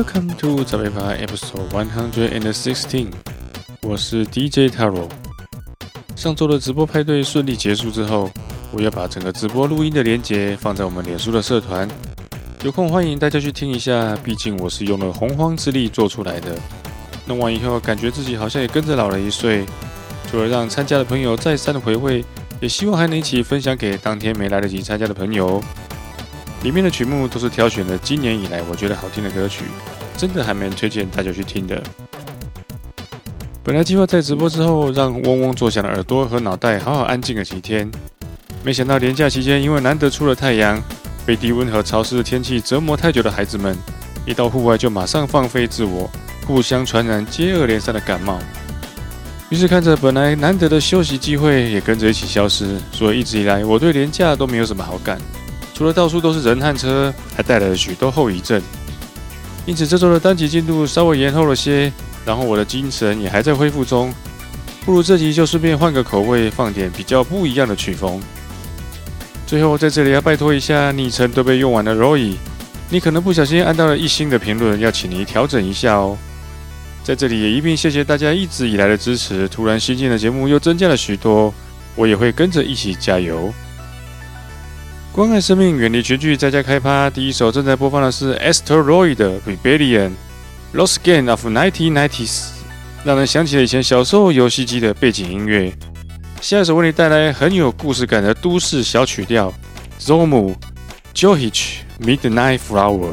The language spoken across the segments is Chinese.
Welcome to 早杯吧 Episode One Hundred and Sixteen，我是 DJ Taro。上周的直播派对顺利结束之后，我要把整个直播录音的连接放在我们脸书的社团，有空欢迎大家去听一下。毕竟我是用了洪荒之力做出来的，弄完以后感觉自己好像也跟着老了一岁。除了让参加的朋友再三的回味，也希望还能一起分享给当天没来得及参加的朋友。里面的曲目都是挑选了今年以来我觉得好听的歌曲，真的还蛮推荐大家去听的。本来计划在直播之后让嗡嗡作响的耳朵和脑袋好好安静个几天，没想到连假期间因为难得出了太阳，被低温和潮湿的天气折磨太久的孩子们，一到户外就马上放飞自我，互相传染，接二连三的感冒。于是看着本来难得的休息机会也跟着一起消失，所以一直以来我对连假都没有什么好感。除了到处都是人和车，还带来了许多后遗症。因此这周的单集进度稍微延后了些，然后我的精神也还在恢复中。不如这集就顺便换个口味，放点比较不一样的曲风。最后在这里要拜托一下，昵称都被用完的 Roy，你可能不小心按到了一星的评论，要请你调整一下哦。在这里也一并谢谢大家一直以来的支持，突然新进的节目又增加了许多，我也会跟着一起加油。关爱生命，远离群聚，在家开趴。第一首正在播放的是 Asteroid 的 Rebellion Lost Game of 1990s，让人想起了以前小时候游戏机的背景音乐。下一首为你带来很有故事感的都市小曲调 Zomu Johich Midnight Flower。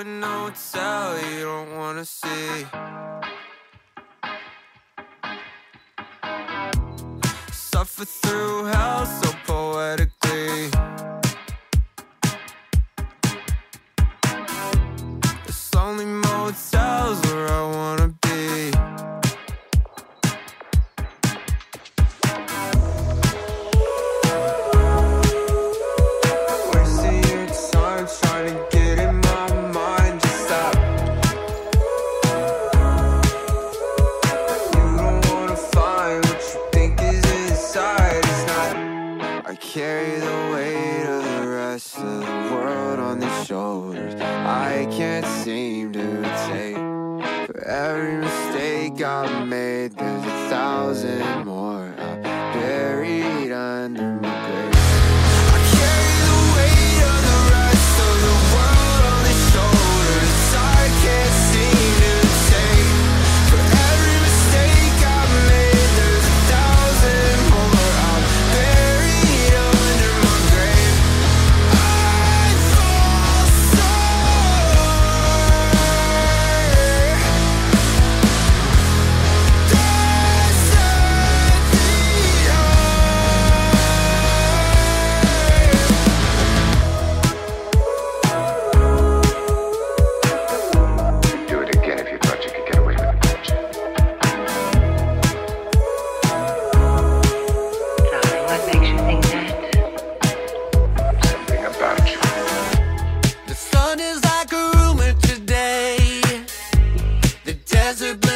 in a hotel you don't wanna see. Suffer through hell as a blends.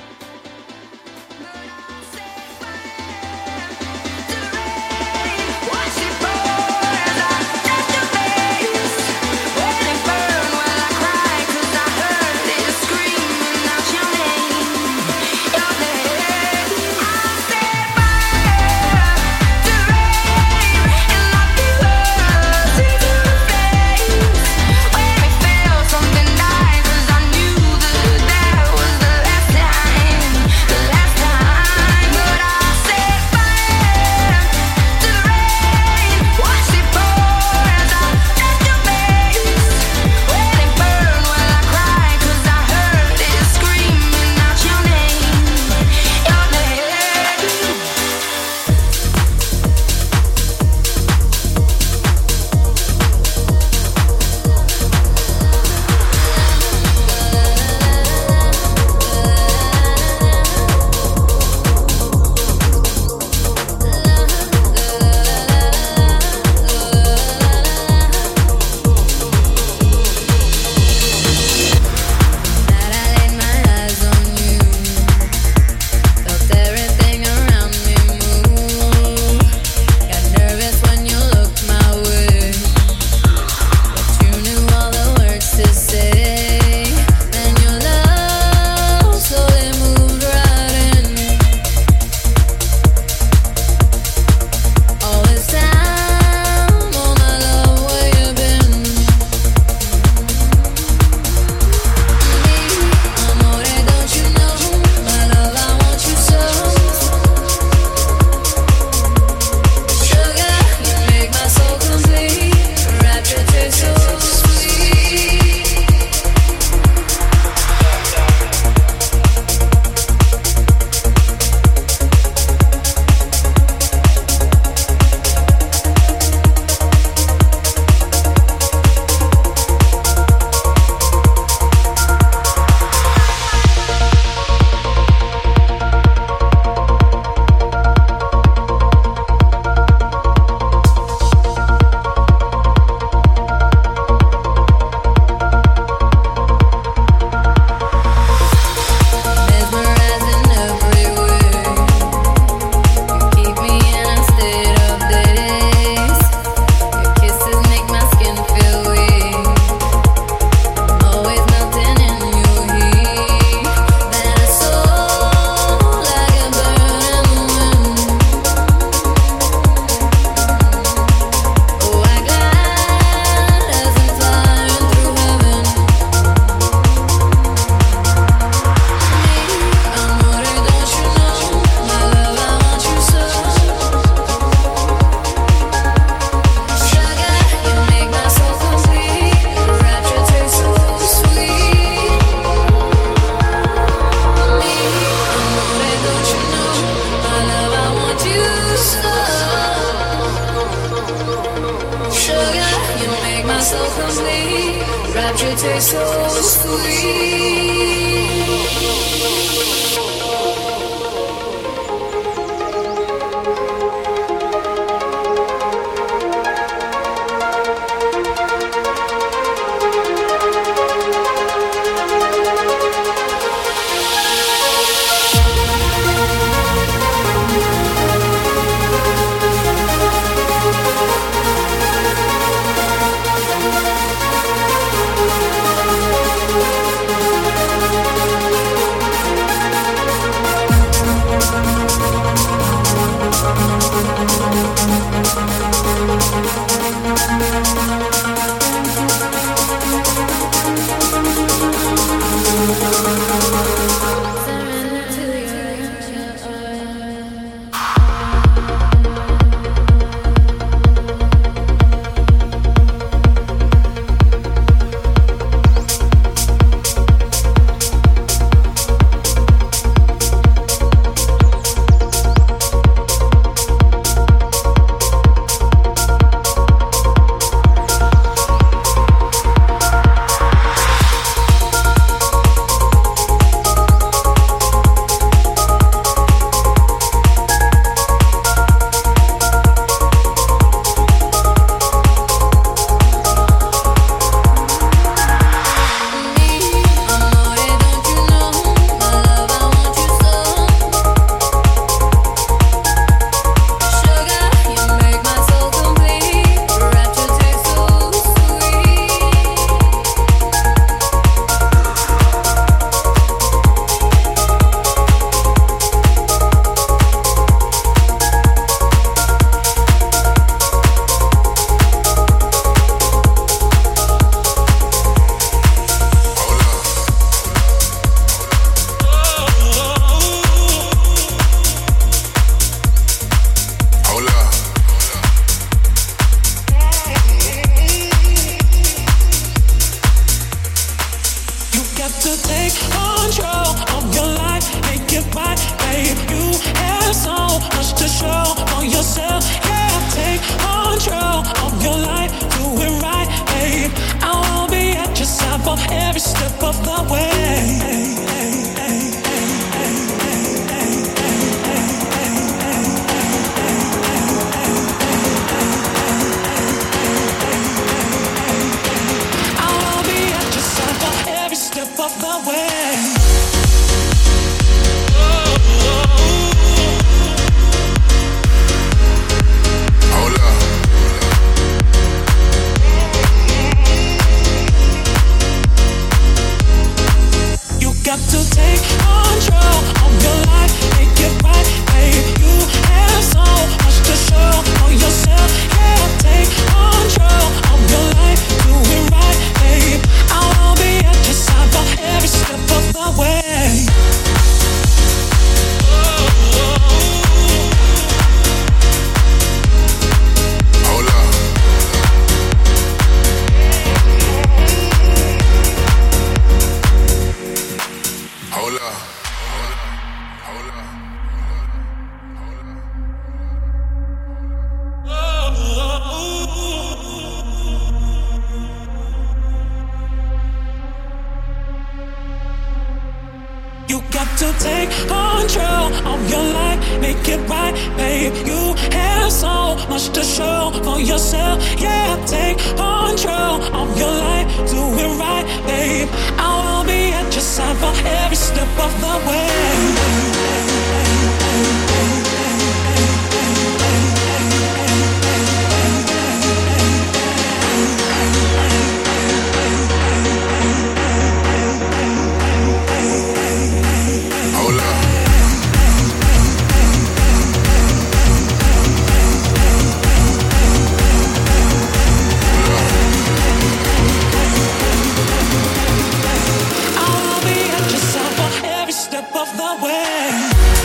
away.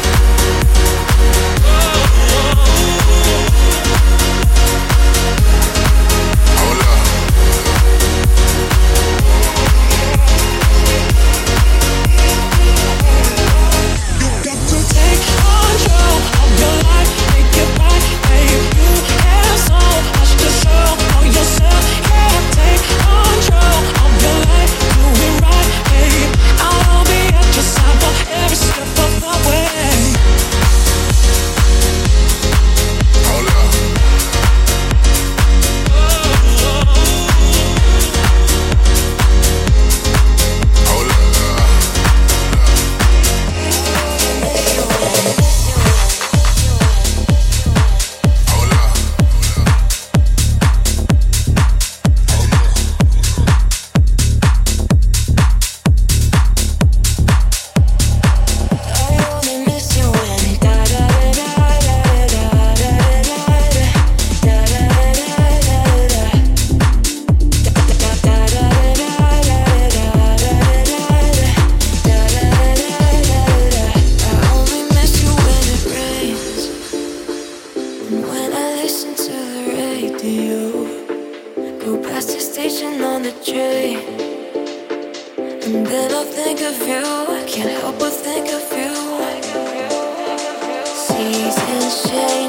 Seasons change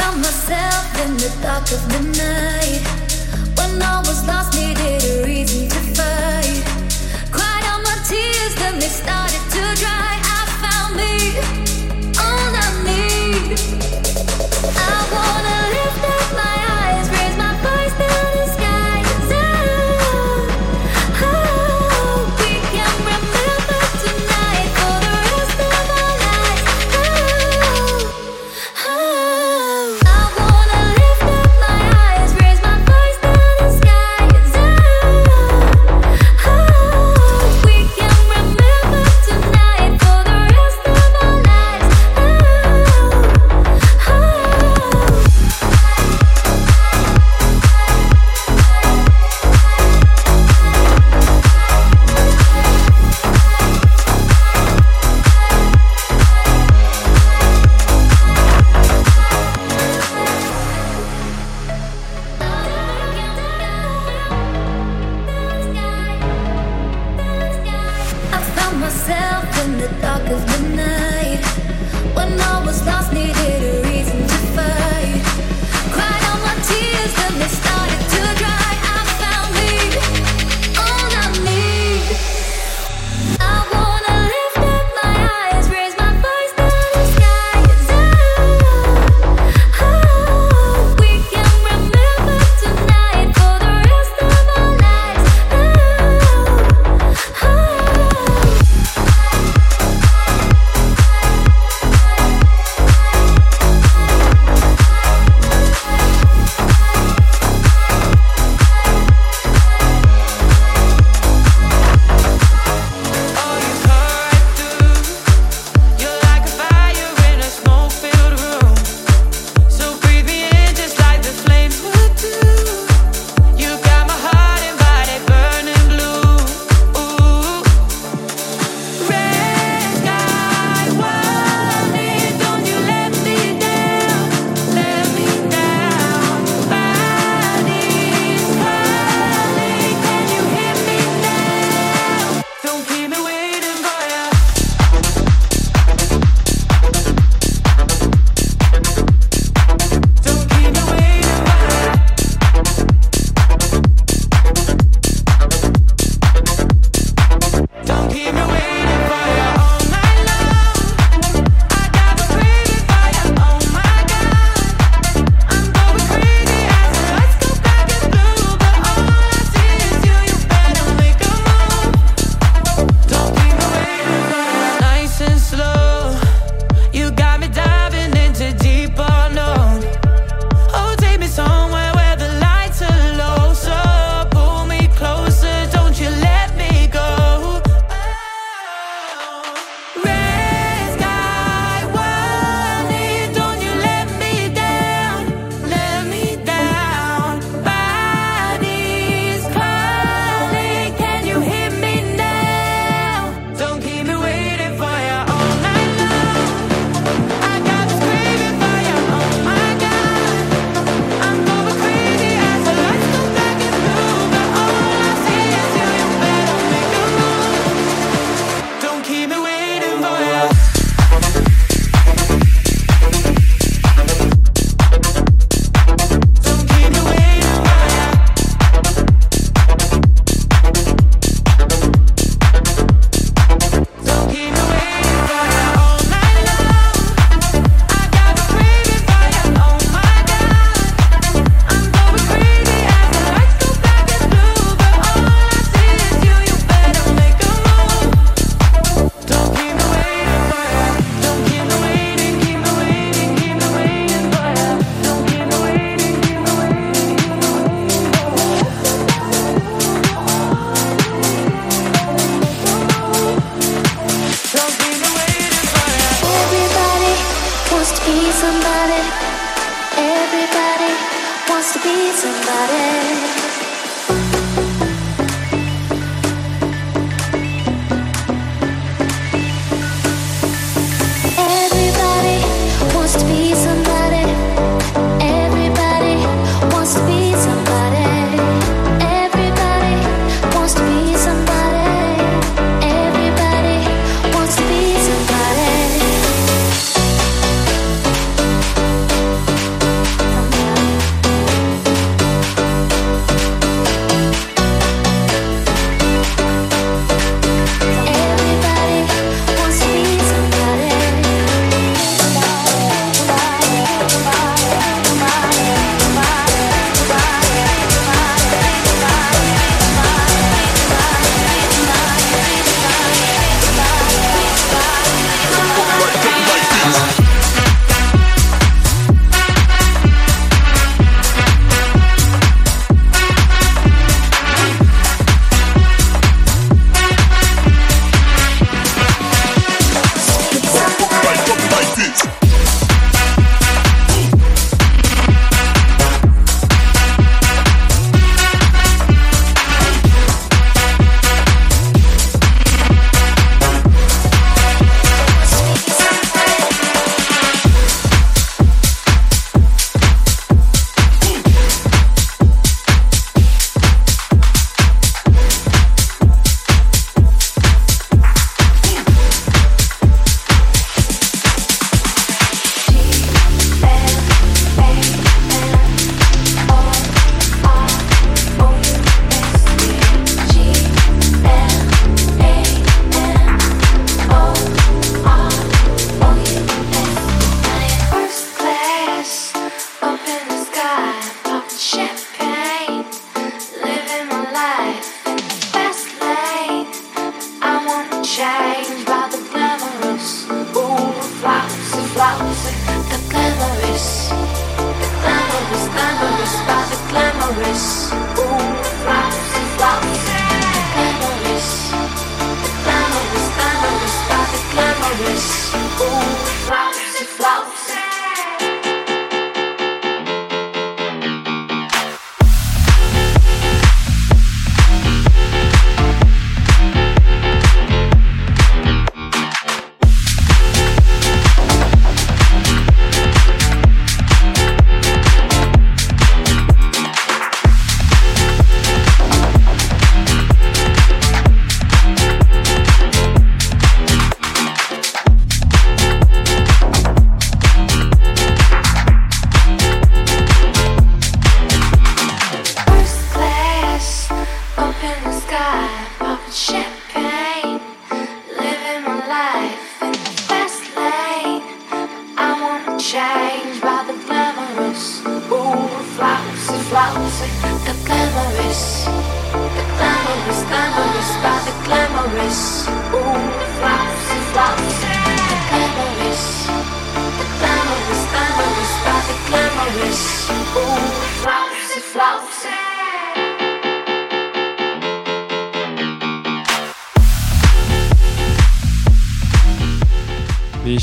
Found myself in the dark of the night. When I was lost, needed a reason to fight. Cried all my tears, then they started to dry. I found me, all I need. I wanna lift up my eyes.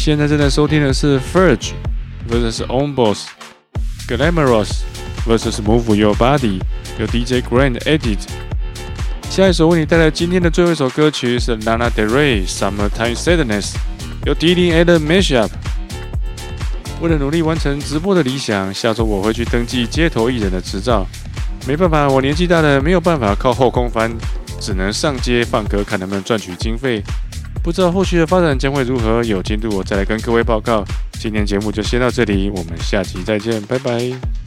现在正在收听的是 Ferge，Versus On Boss Glamorous versus Move Your Body，由 DJ Grand Edit。下一首为你带来今天的最后一首歌曲是 Lana Del Rey Summertime Sadness，由 d d a 的 Mashup。为了努力完成直播的理想，下周我会去登记街头艺人的执照。没办法，我年纪大了，没有办法靠后空翻，只能上街放歌，看能不能赚取经费。不知道后续的发展将会如何，有进度我再来跟各位报告。今天节目就先到这里，我们下期再见，拜拜。